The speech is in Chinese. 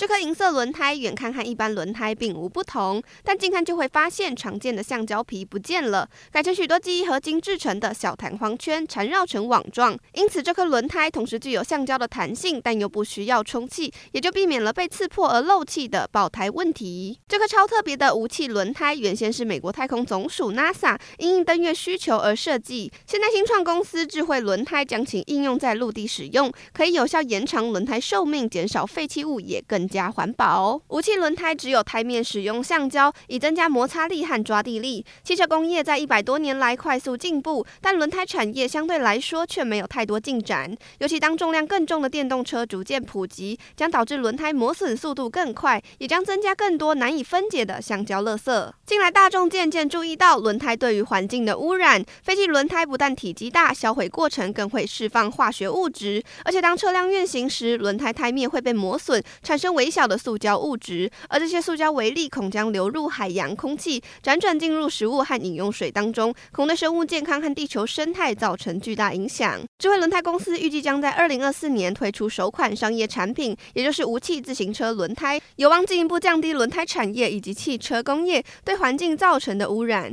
这颗银色轮胎远看和一般轮胎并无不同，但近看就会发现常见的橡胶皮不见了，改成许多记忆合金制成的小弹簧圈缠绕成网状。因此，这颗轮胎同时具有橡胶的弹性，但又不需要充气，也就避免了被刺破而漏气的爆胎问题。这颗超特别的无气轮胎原先是美国太空总署 NASA 因应登月需求而设计，现在新创公司智慧轮胎将其应用在陆地使用，可以有效延长轮胎寿命，减少废弃物，也更加环保。无气轮胎只有胎面使用橡胶，以增加摩擦力和抓地力。汽车工业在一百多年来快速进步，但轮胎产业相对来说却没有太多进展。尤其当重量更重的电动车逐渐普及，将导致轮胎磨损速度更快，也将增加更多难以分解的橡胶垃圾。近来大众渐渐注意到轮胎对于环境的污染。废弃轮胎不但体积大，销毁过程更会释放化学物质，而且当车辆运行时，轮胎胎面会被磨损，产生微小的塑胶物质，而这些塑胶微粒恐将流入海洋、空气，辗转进入食物和饮用水当中，恐对生物健康和地球生态造成巨大影响。智慧轮胎公司预计将在二零二四年推出首款商业产品，也就是无气自行车轮胎，有望进一步降低轮胎产业以及汽车工业对环境造成的污染。